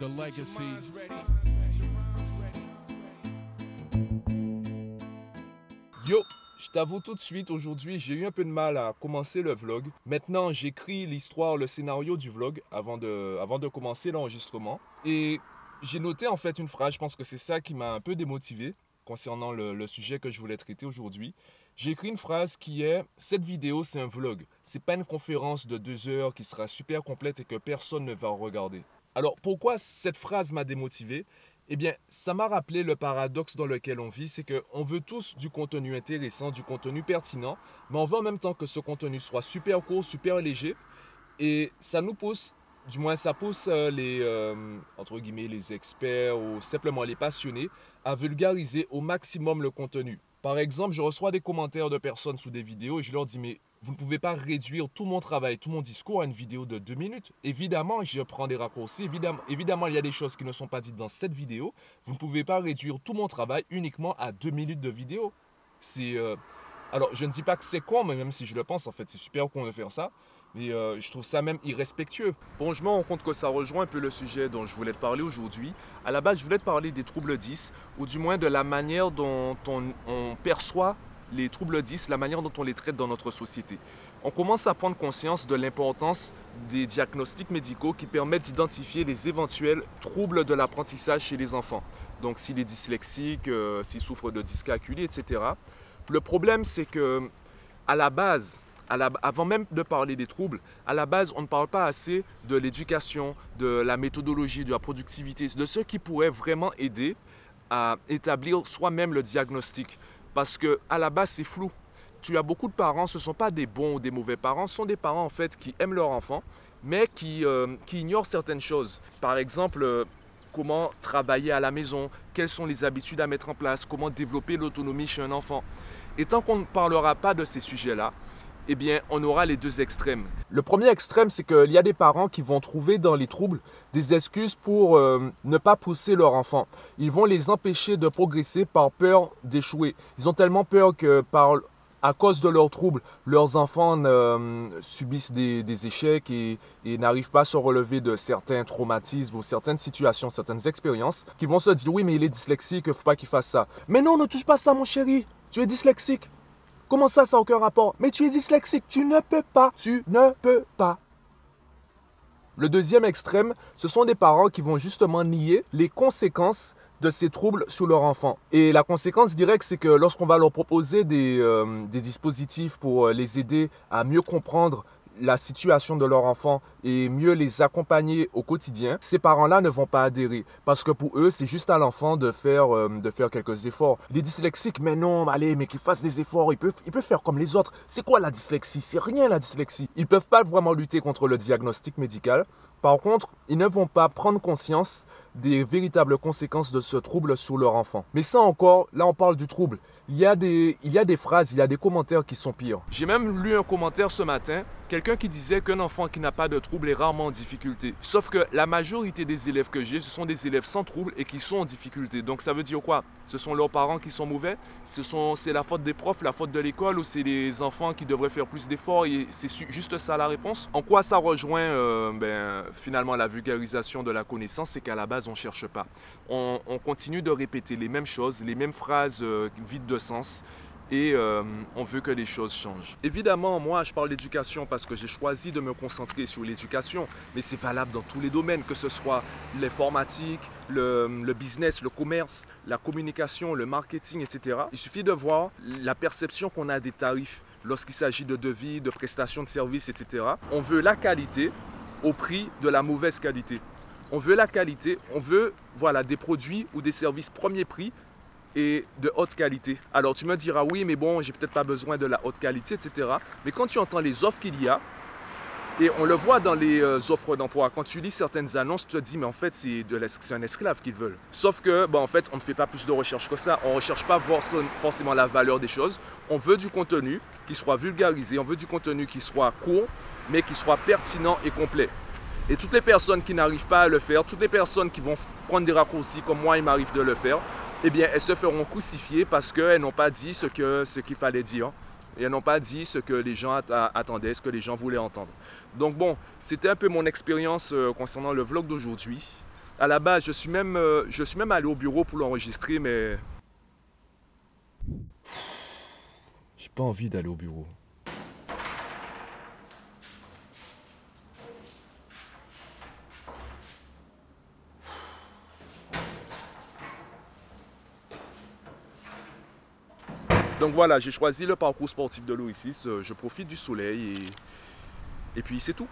The legacy. Yo, je t'avoue tout de suite, aujourd'hui j'ai eu un peu de mal à commencer le vlog. Maintenant j'écris l'histoire, le scénario du vlog avant de, avant de commencer l'enregistrement. Et j'ai noté en fait une phrase, je pense que c'est ça qui m'a un peu démotivé concernant le, le sujet que je voulais traiter aujourd'hui. J'ai écrit une phrase qui est Cette vidéo c'est un vlog. C'est pas une conférence de deux heures qui sera super complète et que personne ne va regarder. Alors pourquoi cette phrase m'a démotivé? Eh bien, ça m'a rappelé le paradoxe dans lequel on vit, c'est qu'on veut tous du contenu intéressant, du contenu pertinent, mais on veut en même temps que ce contenu soit super court, super léger, et ça nous pousse, du moins ça pousse euh, les, euh, entre guillemets, les experts ou simplement les passionnés à vulgariser au maximum le contenu. Par exemple, je reçois des commentaires de personnes sous des vidéos et je leur dis, mais vous ne pouvez pas réduire tout mon travail, tout mon discours à une vidéo de deux minutes. Évidemment, je prends des raccourcis. Évidemment, il y a des choses qui ne sont pas dites dans cette vidéo. Vous ne pouvez pas réduire tout mon travail uniquement à deux minutes de vidéo. C'est... euh, Alors, je ne dis pas que c'est con, mais même si je le pense, en fait, c'est super con de faire ça. Mais euh, je trouve ça même irrespectueux. Bon, je me rends compte que ça rejoint un peu le sujet dont je voulais te parler aujourd'hui. À la base, je voulais te parler des troubles 10, ou du moins de la manière dont on, on perçoit les troubles 10, la manière dont on les traite dans notre société. On commence à prendre conscience de l'importance des diagnostics médicaux qui permettent d'identifier les éventuels troubles de l'apprentissage chez les enfants. Donc s'il est dyslexique, euh, s'il souffre de dyscalculie, etc. Le problème, c'est que à la base, avant même de parler des troubles, à la base, on ne parle pas assez de l'éducation, de la méthodologie, de la productivité, de ce qui pourrait vraiment aider à établir soi-même le diagnostic. Parce que à la base, c'est flou. Tu as beaucoup de parents, ce ne sont pas des bons ou des mauvais parents, ce sont des parents en fait qui aiment leur enfant, mais qui, euh, ignorent certaines choses. Par exemple, euh, comment travailler à la maison, quelles sont les habitudes à mettre en place, comment développer l'autonomie chez un enfant. Et tant qu'on ne parlera pas de ces sujets-là, eh bien, on aura les deux extrêmes. Le premier extrême, c'est qu'il y a des parents qui vont trouver dans les troubles des excuses pour euh, ne pas pousser leur enfant. Ils vont les empêcher de progresser par peur d'échouer. Ils ont tellement peur que par à cause de leurs troubles, leurs enfants euh, subissent des, échecs et, n'arrivent pas à se relever de certains traumatismes ou certaines situations, certaines expériences, qui vont se dire oui mais il est dyslexique, il faut pas qu'il fasse ça. Mais non, ne touche pas ça mon chéri, tu es dyslexique. Comment ça, ça n'a aucun rapport? Mais tu es dyslexique, tu ne peux pas, tu ne peux pas. Le deuxième extrême, ce sont des parents qui vont justement nier les conséquences de ces troubles sur leur enfant. Et la conséquence directe, c'est que lorsqu'on va leur proposer des, euh, dispositifs pour euh, les aider à mieux comprendre la situation de leur enfant et mieux les accompagner au quotidien, ces parents-là ne vont pas adhérer parce que pour eux, c'est juste à l'enfant de faire, euh, de faire quelques efforts. Il est dyslexique, mais non, allez, mais qu'il fasse des efforts, il peut, il peut faire comme les autres. C'est quoi la dyslexie? C'est rien la dyslexie. Ils peuvent pas vraiment lutter contre le diagnostic médical. Par contre, ils ne vont pas prendre conscience des véritables conséquences de ce trouble sur leur enfant. Mais ça encore, là on parle du trouble. Il y a des, phrases, il y a des commentaires qui sont pires. J'ai même lu un commentaire ce matin, quelqu'un qui disait qu'un enfant qui n'a pas de trouble est rarement en difficulté. Sauf que la majorité des élèves que j'ai, ce sont des élèves sans trouble et qui sont en difficulté. Donc ça veut dire quoi? Ce sont leurs parents qui sont mauvais? C'est la faute des profs, la faute de l'école ou c'est les enfants qui devraient faire plus d'efforts? Et c'est juste ça la réponse? En quoi ça rejoint euh, ben, finalement la vulgarisation de la connaissance C'est qu'à la base on ne cherche pas. On, on continue de répéter les mêmes choses, les mêmes phrases euh, vides de sens et euh, on veut que les choses changent. Évidemment, moi, je parle d'éducation parce que j'ai choisi de me concentrer sur l'éducation, mais c'est valable dans tous les domaines, que ce soit l'informatique, le, le business, le commerce, la communication, le marketing, etc. Il suffit de voir la perception qu'on a des tarifs lorsqu'il s'agit de devis, de prestations de services, etc. On veut la qualité au prix de la mauvaise qualité. On veut la qualité, on veut voilà, des produits ou des services premier prix et de haute qualité. Alors tu me diras oui, mais bon, j'ai peut-être pas besoin de la haute qualité, etc. Mais quand tu entends les offres qu'il y a, et on le voit dans les euh, offres d'emploi, quand tu lis certaines annonces, tu te dis, mais en fait, c'est un esclave qu'ils veulent. Sauf que, bon, en fait, on ne fait pas plus de recherche que ça. On ne recherche pas forc- forcément la valeur des choses. On veut du contenu qui soit vulgarisé, on veut du contenu qui soit court, mais qui soit pertinent et complet. Et toutes les personnes qui n'arrivent pas à le faire, toutes les personnes qui vont prendre des raccourcis comme moi, il m'arrive de le faire, eh bien, elles se feront crucifier parce qu'elles n'ont pas dit ce qu'il fallait dire. Et elles n'ont pas dit ce que les gens attendaient, ce que les gens voulaient entendre. Donc bon, c'était un peu mon expérience euh, concernant le vlog d'aujourd'hui. À la base, je suis même, euh, je suis même allé au bureau pour l'enregistrer, mais... J'ai pas envie d'aller au bureau. Donc voilà, j'ai choisi le parcours sportif de l'Oasis. Euh, Je profite du soleil et, puis c'est tout.